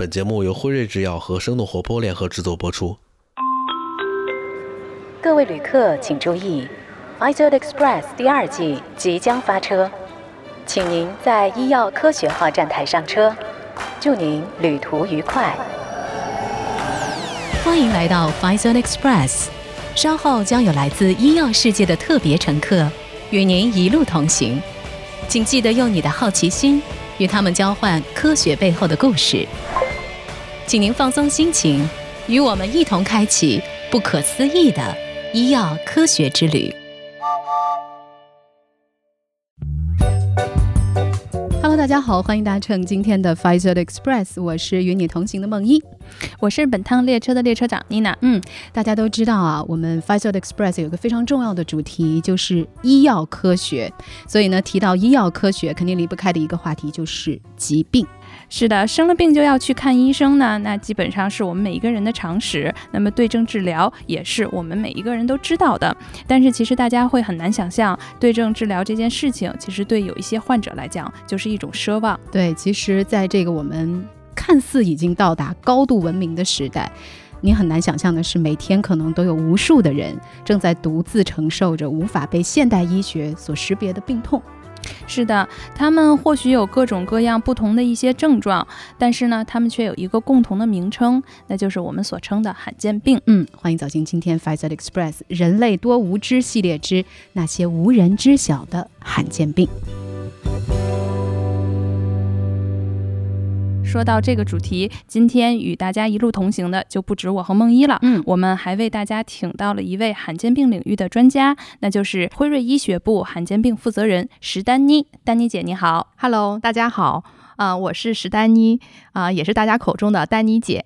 本节目由辉瑞制药和生动活泼联合制作播出。各位旅客请注意 d Express 第二季即将发车，请您在医药科学号站台上车。祝您旅途愉快！欢迎来到 f i z o n Express，稍后将有来自医药世界的特别乘客与您一路同行，请记得用你的好奇心与他们交换科学背后的故事。请您放松心情，与我们一同开启不可思议的医药科学之旅。Hello，大家好，欢迎搭乘今天的 Pfizer Express，我是与你同行的梦一，我是本趟列车的列车长妮娜。嗯，大家都知道啊，我们 Pfizer Express 有个非常重要的主题就是医药科学，所以呢，提到医药科学，肯定离不开的一个话题就是疾病。是的，生了病就要去看医生呢，那基本上是我们每一个人的常识。那么对症治疗也是我们每一个人都知道的。但是其实大家会很难想象，对症治疗这件事情，其实对有一些患者来讲就是一种奢望。对，其实在这个我们看似已经到达高度文明的时代，你很难想象的是，每天可能都有无数的人正在独自承受着无法被现代医学所识别的病痛。是的，他们或许有各种各样不同的一些症状，但是呢，他们却有一个共同的名称，那就是我们所称的罕见病。嗯，欢迎走进今天 f i z e r Express 人类多无知系列之那些无人知晓的罕见病。说到这个主题，今天与大家一路同行的就不止我和梦一了。嗯，我们还为大家请到了一位罕见病领域的专家，那就是辉瑞医学部罕见病负责人石丹妮。丹妮姐，你好，Hello，大家好，啊，我是石丹妮，啊，也是大家口中的丹妮姐。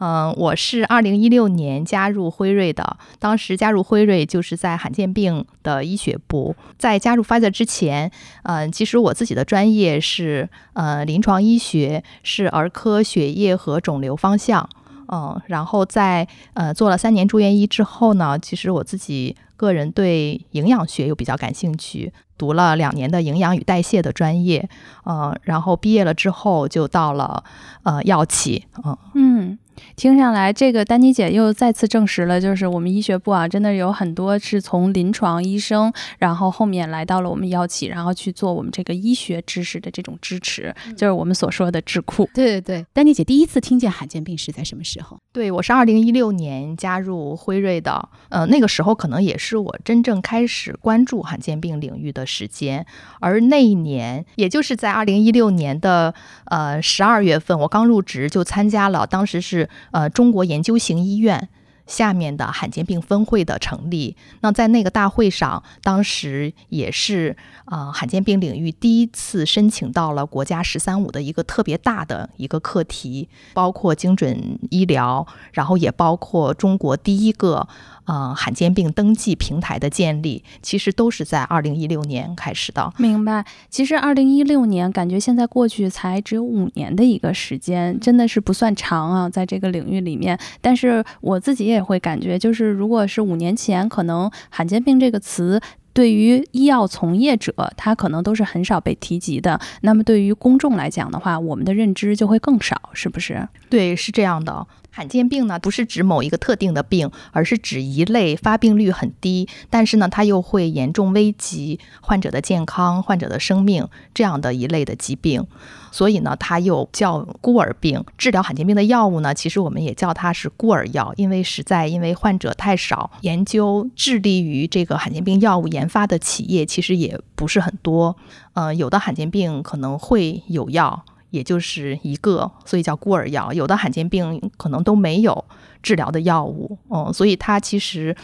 嗯，我是二零一六年加入辉瑞的。当时加入辉瑞就是在罕见病的医学部。在加入 Pfizer 之前，嗯，其实我自己的专业是呃临床医学，是儿科血液和肿瘤方向。嗯，然后在呃做了三年住院医之后呢，其实我自己个人对营养学又比较感兴趣，读了两年的营养与代谢的专业。嗯，然后毕业了之后就到了呃药企。嗯嗯。听上来，这个丹妮姐又再次证实了，就是我们医学部啊，真的有很多是从临床医生，然后后面来到了我们药企，然后去做我们这个医学知识的这种支持，就是我们所说的智库。对对对，丹妮姐第一次听见罕见病是在什么时候？对我是二零一六年加入辉瑞的，呃，那个时候可能也是我真正开始关注罕见病领域的时间，而那一年，也就是在二零一六年的呃十二月份，我刚入职就参加了，当时是。呃，中国研究型医院下面的罕见病分会的成立，那在那个大会上，当时也是呃罕见病领域第一次申请到了国家“十三五”的一个特别大的一个课题，包括精准医疗，然后也包括中国第一个。啊，罕见病登记平台的建立，其实都是在二零一六年开始的。明白。其实二零一六年，感觉现在过去才只有五年的一个时间，真的是不算长啊，在这个领域里面。但是我自己也会感觉，就是如果是五年前，可能罕见病这个词。对于医药从业者，他可能都是很少被提及的。那么对于公众来讲的话，我们的认知就会更少，是不是？对，是这样的。罕见病呢，不是指某一个特定的病，而是指一类发病率很低，但是呢，它又会严重危及患者的健康、患者的生命这样的一类的疾病。所以呢，它又叫孤儿病。治疗罕见病的药物呢，其实我们也叫它是孤儿药，因为实在因为患者太少，研究致力于这个罕见病药物研发的企业其实也不是很多。呃，有的罕见病可能会有药，也就是一个，所以叫孤儿药。有的罕见病可能都没有治疗的药物，嗯，所以它其实，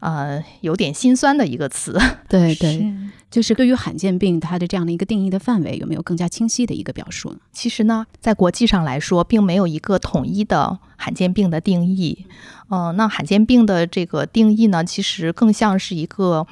呃，有点心酸的一个词。对对。就是对于罕见病，它的这样的一个定义的范围有没有更加清晰的一个表述呢？其实呢，在国际上来说，并没有一个统一的罕见病的定义。嗯，那罕见病的这个定义呢，其实更像是一个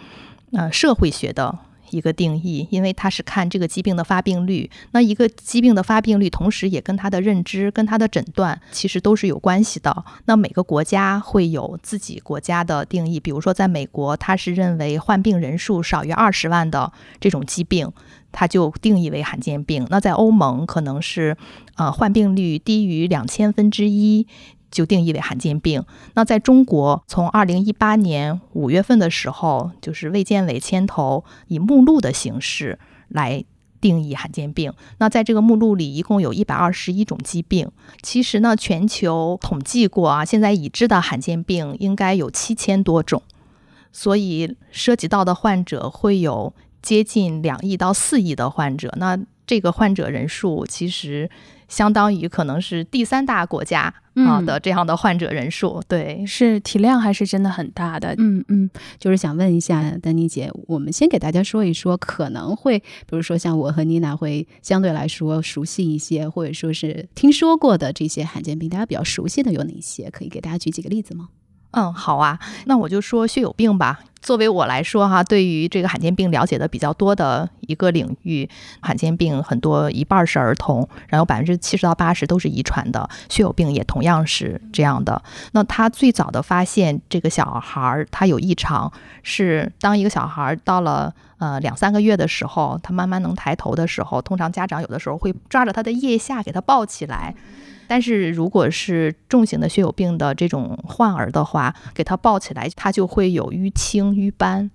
呃社会学的一个定义，因为它是看这个疾病的发病率。那一个疾病的发病率，同时也跟它的认知、跟它的诊断其实都是有关系的。那每个国家会有自己国家的定义，比如说在美国，它是认为患病人数少于二十万的这种疾病，它就定义为罕见病。那在欧盟，可能是呃患病率低于两千分之一。就定义为罕见病。那在中国，从二零一八年五月份的时候，就是卫健委牵头以目录的形式来定义罕见病。那在这个目录里，一共有一百二十一种疾病。其实呢，全球统计过啊，现在已知的罕见病应该有七千多种，所以涉及到的患者会有接近两亿到四亿的患者。那这个患者人数其实。相当于可能是第三大国家啊的这样的患者人数，对，是体量还是真的很大的。嗯嗯，就是想问一下丹妮姐，我们先给大家说一说，可能会比如说像我和妮娜会相对来说熟悉一些，或者说是听说过的这些罕见病，大家比较熟悉的有哪些？可以给大家举几个例子吗？嗯，好啊，那我就说血友病吧。作为我来说哈，对于这个罕见病了解的比较多的一个领域，罕见病很多一半是儿童，然后百分之七十到八十都是遗传的，血友病也同样是这样的。那他最早的发现这个小孩儿他有异常，是当一个小孩儿到了呃两三个月的时候，他慢慢能抬头的时候，通常家长有的时候会抓着他的腋下给他抱起来。但是如果是重型的血友病的这种患儿的话，给他抱起来，他就会有淤青、淤斑。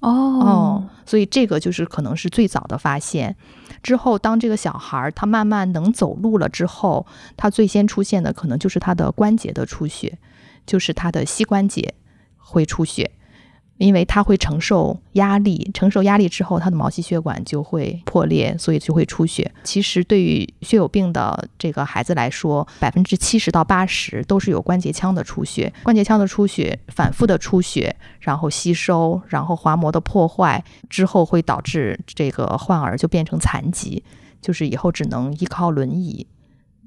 哦，所以这个就是可能是最早的发现。之后，当这个小孩儿他慢慢能走路了之后，他最先出现的可能就是他的关节的出血，就是他的膝关节会出血。因为他会承受压力，承受压力之后，他的毛细血管就会破裂，所以就会出血。其实对于血友病的这个孩子来说，百分之七十到八十都是有关节腔的出血，关节腔的出血，反复的出血，然后吸收，然后滑膜的破坏之后，会导致这个患儿就变成残疾，就是以后只能依靠轮椅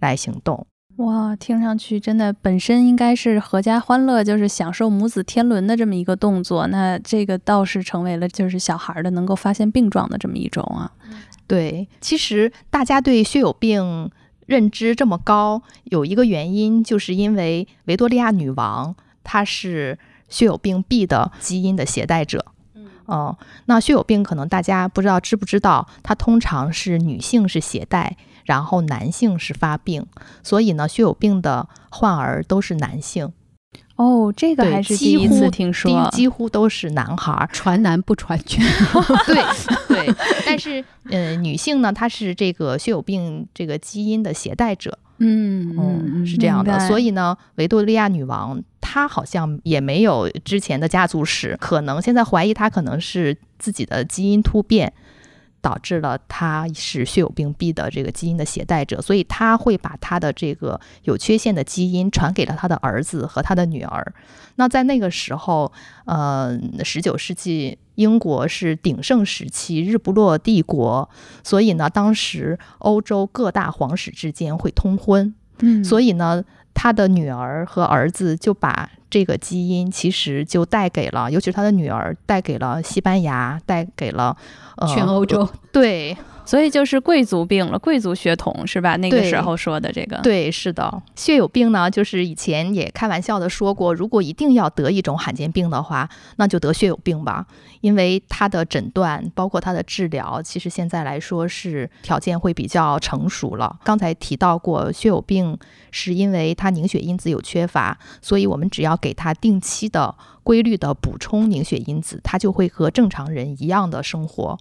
来行动。哇，听上去真的本身应该是阖家欢乐，就是享受母子天伦的这么一个动作。那这个倒是成为了就是小孩的能够发现病状的这么一种啊。对，其实大家对血友病认知这么高，有一个原因，就是因为维多利亚女王她是血友病 B 的基因的携带者。嗯，那血友病可能大家不知道知不知道，它通常是女性是携带。然后男性是发病，所以呢，血友病的患儿都是男性。哦，这个还是第一次听说，几乎都是男孩，传男不传女。对 对，但是呃，女性呢，她是这个血友病这个基因的携带者。嗯嗯，是这样的。所以呢，维多利亚女王她好像也没有之前的家族史，可能现在怀疑她可能是自己的基因突变。导致了他是血友病 B 的这个基因的携带者，所以他会把他的这个有缺陷的基因传给了他的儿子和他的女儿。那在那个时候，呃，十九世纪英国是鼎盛时期，日不落帝国，所以呢，当时欧洲各大皇室之间会通婚，嗯，所以呢。他的女儿和儿子就把这个基因，其实就带给了，尤其是他的女儿，带给了西班牙，带给了呃全欧洲。对。所以就是贵族病了，贵族血统是吧？那个时候说的这个，对，是的。血友病呢，就是以前也开玩笑的说过，如果一定要得一种罕见病的话，那就得血友病吧，因为它的诊断包括它的治疗，其实现在来说是条件会比较成熟了。刚才提到过，血友病是因为它凝血因子有缺乏，所以我们只要给他定期的、规律的补充凝血因子，他就会和正常人一样的生活。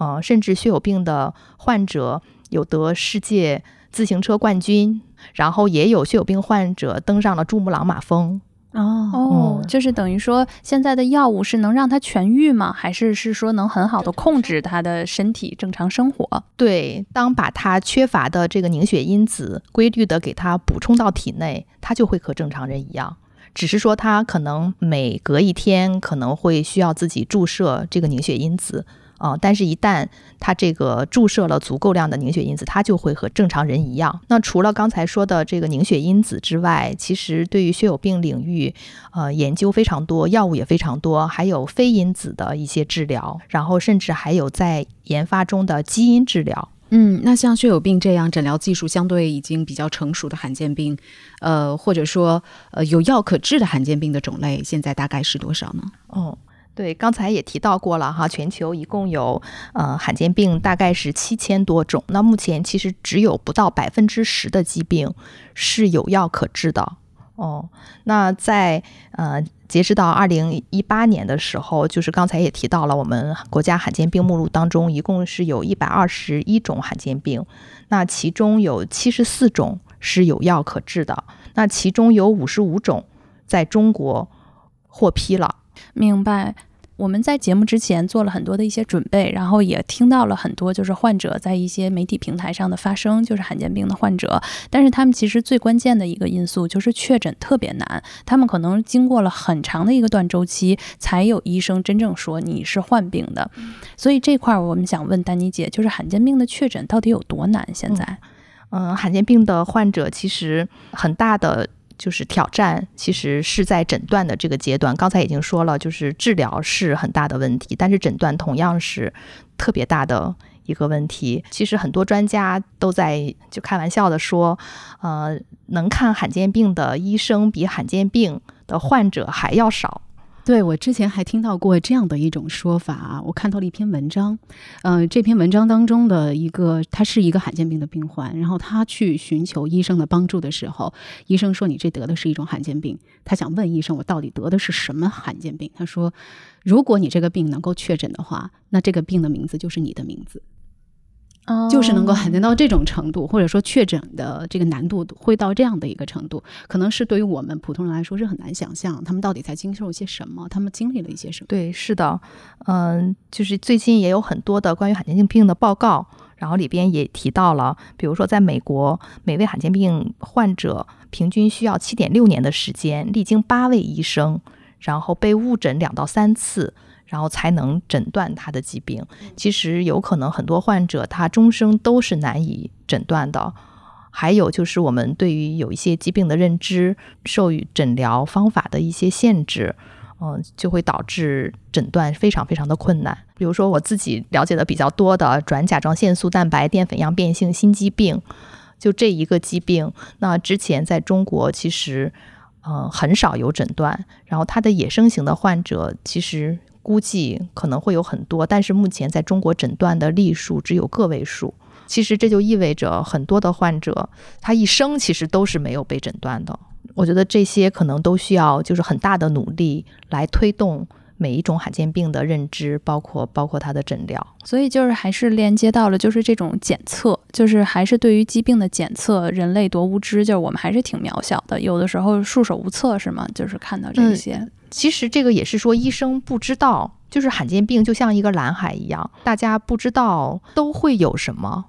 呃，甚至血友病的患者有得世界自行车冠军，然后也有血友病患者登上了珠穆朗玛峰。哦哦，就是等于说，现在的药物是能让他痊愈吗？还是是说能很好的控制他的身体正常生活？对，当把他缺乏的这个凝血因子规律的给他补充到体内，他就会和正常人一样。只是说他可能每隔一天可能会需要自己注射这个凝血因子。啊，但是，一旦它这个注射了足够量的凝血因子，它就会和正常人一样。那除了刚才说的这个凝血因子之外，其实对于血友病领域，呃，研究非常多，药物也非常多，还有非因子的一些治疗，然后甚至还有在研发中的基因治疗。嗯，那像血友病这样诊疗技术相对已经比较成熟的罕见病，呃，或者说呃有药可治的罕见病的种类，现在大概是多少呢？哦。对，刚才也提到过了哈，全球一共有呃罕见病大概是七千多种，那目前其实只有不到百分之十的疾病是有药可治的哦。那在呃截止到二零一八年的时候，就是刚才也提到了，我们国家罕见病目录当中一共是有一百二十一种罕见病，那其中有七十四种是有药可治的，那其中有五十五种在中国获批了。明白。我们在节目之前做了很多的一些准备，然后也听到了很多就是患者在一些媒体平台上的发声，就是罕见病的患者。但是他们其实最关键的一个因素就是确诊特别难，他们可能经过了很长的一个断周期，才有医生真正说你是患病的。所以这块儿我们想问丹妮姐，就是罕见病的确诊到底有多难？现在，嗯，罕见病的患者其实很大的。就是挑战，其实是在诊断的这个阶段。刚才已经说了，就是治疗是很大的问题，但是诊断同样是特别大的一个问题。其实很多专家都在就开玩笑的说，呃，能看罕见病的医生比罕见病的患者还要少。对，我之前还听到过这样的一种说法啊，我看到了一篇文章，嗯，这篇文章当中的一个，他是一个罕见病的病患，然后他去寻求医生的帮助的时候，医生说你这得的是一种罕见病，他想问医生我到底得的是什么罕见病？他说，如果你这个病能够确诊的话，那这个病的名字就是你的名字。就是能够罕见到这种程度，或者说确诊的这个难度会到这样的一个程度，可能是对于我们普通人来说是很难想象，他们到底在经受一些什么，他们经历了一些什么。对，是的，嗯，就是最近也有很多的关于罕见病病的报告，然后里边也提到了，比如说在美国，每位罕见病患者平均需要七点六年的时间，历经八位医生，然后被误诊两到三次。然后才能诊断他的疾病。其实有可能很多患者他终生都是难以诊断的。还有就是我们对于有一些疾病的认知，授予诊疗方法的一些限制，嗯，就会导致诊断非常非常的困难。比如说我自己了解的比较多的转甲状腺素蛋白淀粉样变性心肌病，就这一个疾病，那之前在中国其实嗯很少有诊断。然后它的野生型的患者其实。估计可能会有很多，但是目前在中国诊断的例数只有个位数。其实这就意味着很多的患者，他一生其实都是没有被诊断的。我觉得这些可能都需要就是很大的努力来推动每一种罕见病的认知，包括包括它的诊疗。所以就是还是连接到了就是这种检测，就是还是对于疾病的检测，人类多无知，就是我们还是挺渺小的，有的时候束手无策，是吗？就是看到这些。其实这个也是说，医生不知道，就是罕见病就像一个蓝海一样，大家不知道都会有什么。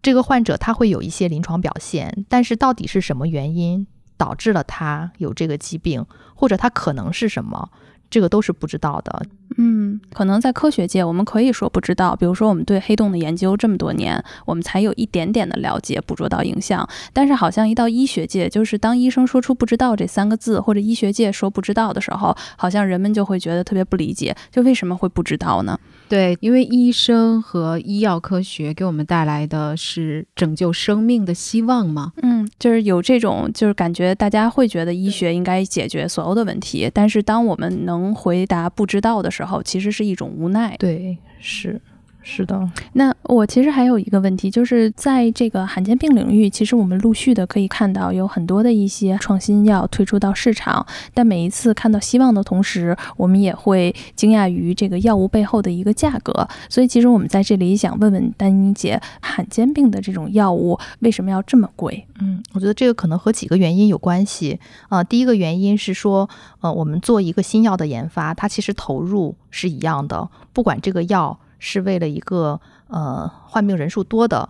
这个患者他会有一些临床表现，但是到底是什么原因导致了他有这个疾病，或者他可能是什么？这个都是不知道的，嗯，可能在科学界我们可以说不知道。比如说，我们对黑洞的研究这么多年，我们才有一点点的了解，捕捉到影像。但是，好像一到医学界，就是当医生说出“不知道”这三个字，或者医学界说“不知道”的时候，好像人们就会觉得特别不理解，就为什么会不知道呢？对，因为医生和医药科学给我们带来的是拯救生命的希望嘛。嗯，就是有这种，就是感觉大家会觉得医学应该解决所有的问题，但是当我们能回答不知道的时候，其实是一种无奈。对，是。是的，那我其实还有一个问题，就是在这个罕见病领域，其实我们陆续的可以看到有很多的一些创新药推出到市场，但每一次看到希望的同时，我们也会惊讶于这个药物背后的一个价格。所以，其实我们在这里想问问丹妮姐，罕见病的这种药物为什么要这么贵？嗯，我觉得这个可能和几个原因有关系啊。第一个原因是说，呃，我们做一个新药的研发，它其实投入是一样的，不管这个药。是为了一个呃患病人数多的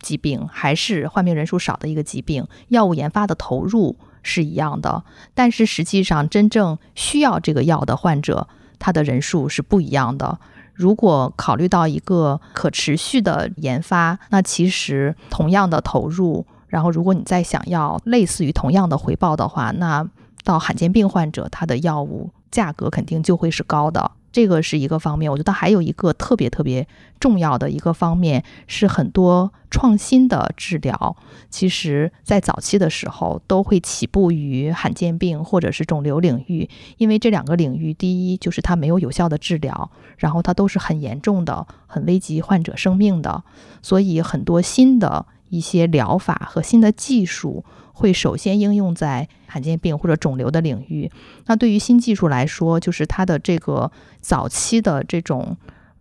疾病，还是患病人数少的一个疾病，药物研发的投入是一样的，但是实际上真正需要这个药的患者，他的人数是不一样的。如果考虑到一个可持续的研发，那其实同样的投入，然后如果你再想要类似于同样的回报的话，那到罕见病患者，他的药物价格肯定就会是高的。这个是一个方面，我觉得还有一个特别特别重要的一个方面是很多创新的治疗，其实在早期的时候都会起步于罕见病或者是肿瘤领域，因为这两个领域，第一就是它没有有效的治疗，然后它都是很严重的、很危及患者生命的，所以很多新的一些疗法和新的技术。会首先应用在罕见病或者肿瘤的领域。那对于新技术来说，就是它的这个早期的这种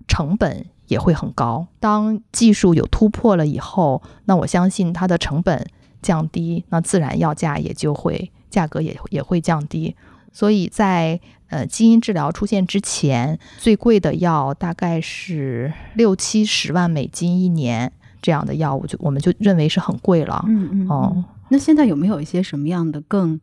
成本也会很高。当技术有突破了以后，那我相信它的成本降低，那自然药价也就会价格也也会降低。所以在呃基因治疗出现之前，最贵的药大概是六七十万美金一年，这样的药物就我们就认为是很贵了。嗯嗯哦。那现在有没有一些什么样的更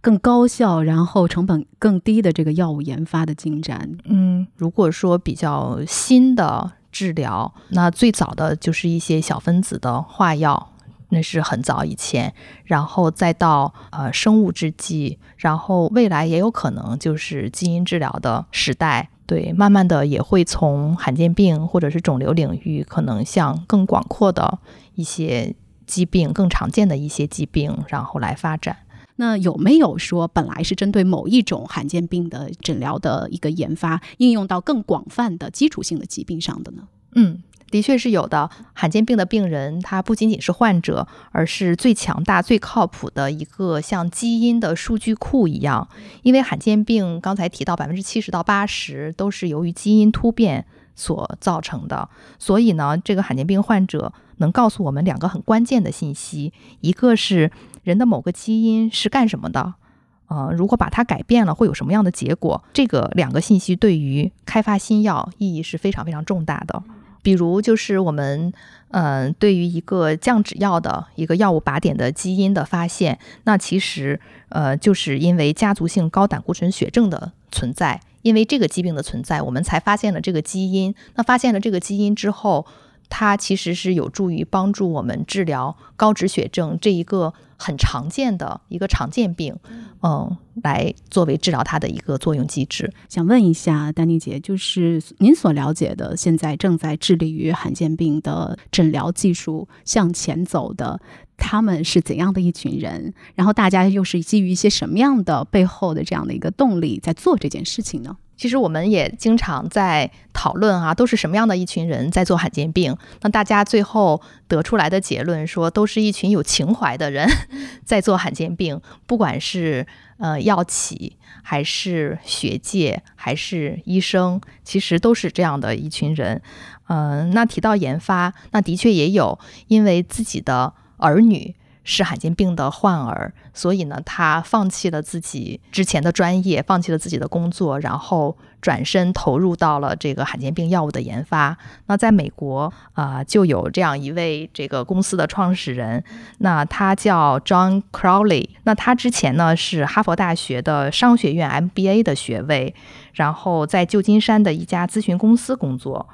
更高效，然后成本更低的这个药物研发的进展？嗯，如果说比较新的治疗，那最早的就是一些小分子的化药，那是很早以前，然后再到呃生物制剂，然后未来也有可能就是基因治疗的时代。对，慢慢的也会从罕见病或者是肿瘤领域，可能向更广阔的一些。疾病更常见的一些疾病，然后来发展。那有没有说本来是针对某一种罕见病的诊疗的一个研发，应用到更广泛的基础性的疾病上的呢？嗯，的确是有的。罕见病的病人，他不仅仅是患者，而是最强大、最靠谱的一个像基因的数据库一样。因为罕见病刚才提到，百分之七十到八十都是由于基因突变所造成的，所以呢，这个罕见病患者。能告诉我们两个很关键的信息，一个是人的某个基因是干什么的，呃，如果把它改变了，会有什么样的结果？这个两个信息对于开发新药意义是非常非常重大的。比如，就是我们，嗯，对于一个降脂药的一个药物靶点的基因的发现，那其实，呃，就是因为家族性高胆固醇血症的存在，因为这个疾病的存在，我们才发现了这个基因。那发现了这个基因之后，它其实是有助于帮助我们治疗高脂血症这一个很常见的一个常见病，嗯，来作为治疗它的一个作用机制。想问一下丹妮姐，就是您所了解的，现在正在致力于罕见病的诊疗技术向前走的，他们是怎样的一群人？然后大家又是基于一些什么样的背后的这样的一个动力在做这件事情呢？其实我们也经常在讨论啊，都是什么样的一群人在做罕见病？那大家最后得出来的结论说，都是一群有情怀的人 在做罕见病，不管是呃药企，还是学界，还是医生，其实都是这样的一群人。嗯，那提到研发，那的确也有因为自己的儿女。是罕见病的患儿，所以呢，他放弃了自己之前的专业，放弃了自己的工作，然后转身投入到了这个罕见病药物的研发。那在美国啊，就有这样一位这个公司的创始人，那他叫 John Crowley。那他之前呢是哈佛大学的商学院 MBA 的学位，然后在旧金山的一家咨询公司工作。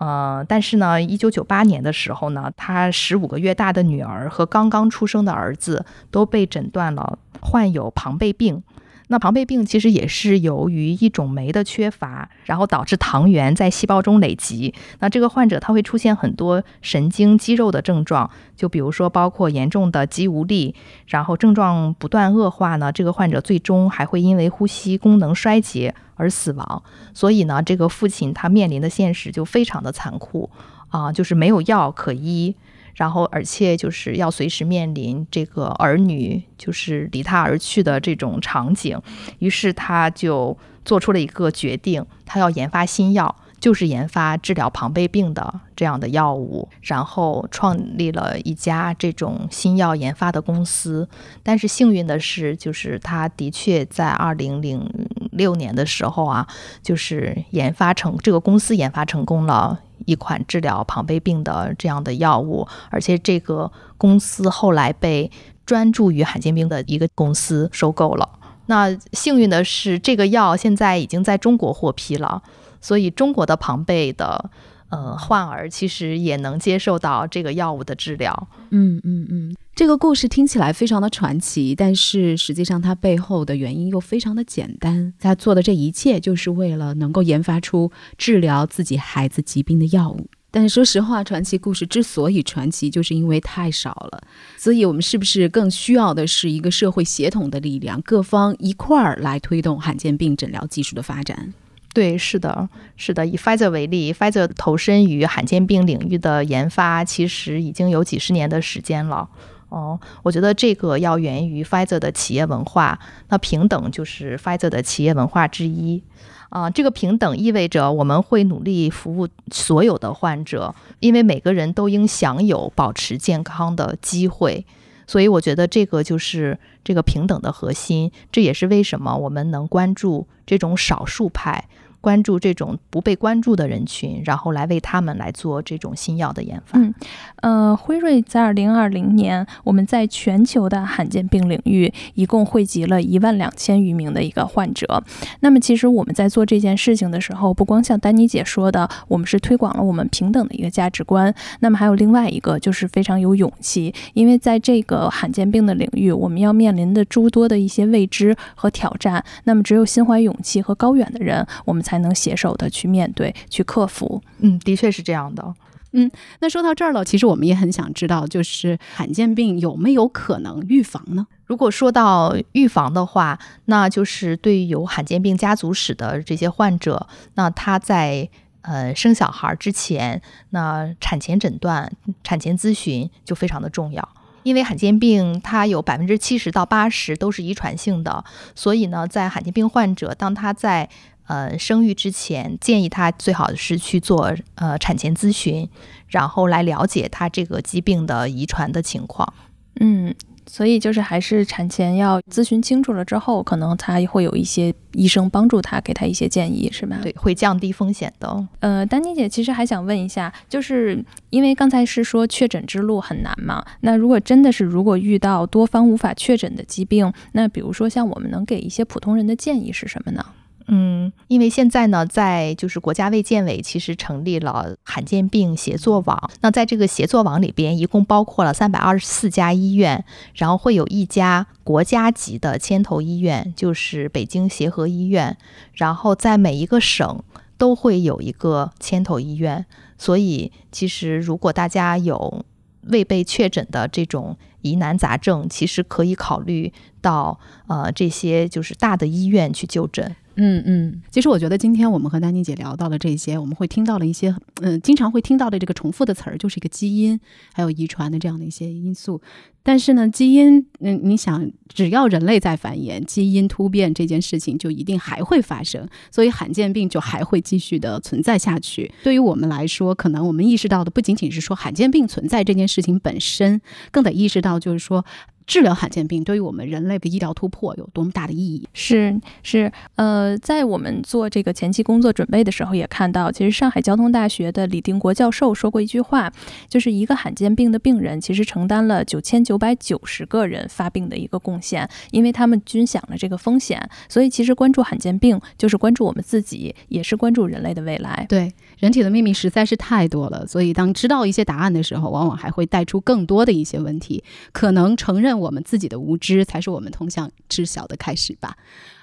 呃，但是呢，一九九八年的时候呢，他十五个月大的女儿和刚刚出生的儿子都被诊断了患有庞贝病。那庞贝病其实也是由于一种酶的缺乏，然后导致糖原在细胞中累积。那这个患者他会出现很多神经肌肉的症状，就比如说包括严重的肌无力，然后症状不断恶化呢，这个患者最终还会因为呼吸功能衰竭而死亡。所以呢，这个父亲他面临的现实就非常的残酷啊，就是没有药可医。然后，而且就是要随时面临这个儿女就是离他而去的这种场景，于是他就做出了一个决定，他要研发新药，就是研发治疗庞贝病的这样的药物，然后创立了一家这种新药研发的公司。但是幸运的是，就是他的确在二零零六年的时候啊，就是研发成这个公司研发成功了。一款治疗庞贝病的这样的药物，而且这个公司后来被专注于罕见病的一个公司收购了。那幸运的是，这个药现在已经在中国获批了。所以中国的庞贝的呃患儿其实也能接受到这个药物的治疗。嗯嗯嗯，这个故事听起来非常的传奇，但是实际上它背后的原因又非常的简单。他做的这一切就是为了能够研发出治疗自己孩子疾病的药物。但是说实话，传奇故事之所以传奇，就是因为太少了。所以，我们是不是更需要的是一个社会协同的力量，各方一块儿来推动罕见病诊疗技术的发展？对，是的，是的。以 Pfizer 为例，Pfizer 投身于罕见病领域的研发，其实已经有几十年的时间了。哦，我觉得这个要源于 Pfizer 的企业文化。那平等就是 Pfizer 的企业文化之一。啊，这个平等意味着我们会努力服务所有的患者，因为每个人都应享有保持健康的机会。所以，我觉得这个就是这个平等的核心。这也是为什么我们能关注这种少数派。关注这种不被关注的人群，然后来为他们来做这种新药的研发。嗯，呃，辉瑞在二零二零年，我们在全球的罕见病领域一共汇集了一万两千余名的一个患者。那么，其实我们在做这件事情的时候，不光像丹妮姐说的，我们是推广了我们平等的一个价值观。那么，还有另外一个就是非常有勇气，因为在这个罕见病的领域，我们要面临的诸多的一些未知和挑战。那么，只有心怀勇气和高远的人，我们才。才能携手的去面对、去克服。嗯，的确是这样的。嗯，那说到这儿了，其实我们也很想知道，就是罕见病有没有可能预防呢？如果说到预防的话，那就是对于有罕见病家族史的这些患者，那他在呃生小孩之前，那产前诊断、产前咨询就非常的重要。因为罕见病它有百分之七十到八十都是遗传性的，所以呢，在罕见病患者当他在呃，生育之前建议他最好是去做呃产前咨询，然后来了解他这个疾病的遗传的情况。嗯。所以就是还是产前要咨询清楚了之后，可能他会有一些医生帮助他，给他一些建议，是吧？对，会降低风险的。呃，丹妮姐其实还想问一下，就是因为刚才是说确诊之路很难嘛，那如果真的是如果遇到多方无法确诊的疾病，那比如说像我们能给一些普通人的建议是什么呢？嗯，因为现在呢，在就是国家卫健委其实成立了罕见病协作网。那在这个协作网里边，一共包括了三百二十四家医院，然后会有一家国家级的牵头医院，就是北京协和医院。然后在每一个省都会有一个牵头医院。所以，其实如果大家有未被确诊的这种疑难杂症，其实可以考虑到呃这些就是大的医院去就诊。嗯嗯，其实我觉得今天我们和丹妮姐聊到的这些，我们会听到了一些，嗯，经常会听到的这个重复的词儿，就是一个基因，还有遗传的这样的一些因素。但是呢，基因，嗯，你想，只要人类在繁衍，基因突变这件事情就一定还会发生，所以罕见病就还会继续的存在下去。对于我们来说，可能我们意识到的不仅仅是说罕见病存在这件事情本身，更得意识到就是说。治疗罕见病对于我们人类的医疗突破有多么大的意义？是是，呃，在我们做这个前期工作准备的时候，也看到，其实上海交通大学的李定国教授说过一句话，就是一个罕见病的病人，其实承担了九千九百九十个人发病的一个贡献，因为他们均享了这个风险。所以，其实关注罕见病，就是关注我们自己，也是关注人类的未来。对，人体的秘密实在是太多了，所以当知道一些答案的时候，往往还会带出更多的一些问题，可能承认。我们自己的无知，才是我们通向知晓的开始吧。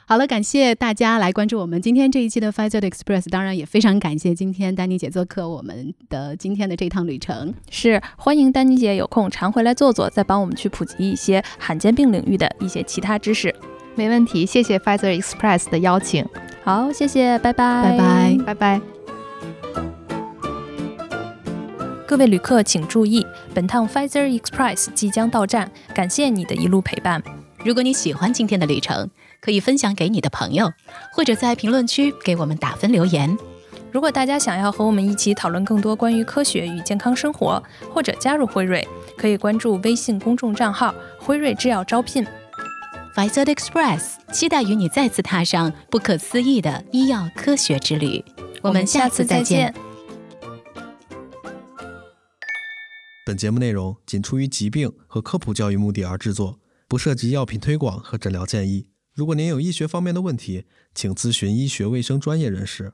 好了，感谢大家来关注我们今天这一期的 Pfizer Express，当然也非常感谢今天丹妮姐做客我们的今天的这趟旅程。是，欢迎丹妮姐有空常回来坐坐，再帮我们去普及一些罕见病领域的一些其他知识。没问题，谢谢 Pfizer Express 的邀请。好，谢谢，拜拜，拜拜，拜拜。各位旅客请注意，本趟 Pfizer Express 即将到站，感谢你的一路陪伴。如果你喜欢今天的旅程，可以分享给你的朋友，或者在评论区给我们打分留言。如果大家想要和我们一起讨论更多关于科学与健康生活，或者加入辉瑞，可以关注微信公众账号“辉瑞制药招聘”。Pfizer Express 期待与你再次踏上不可思议的医药科学之旅。我们下次再见。本节目内容仅出于疾病和科普教育目的而制作，不涉及药品推广和诊疗建议。如果您有医学方面的问题，请咨询医学卫生专业人士。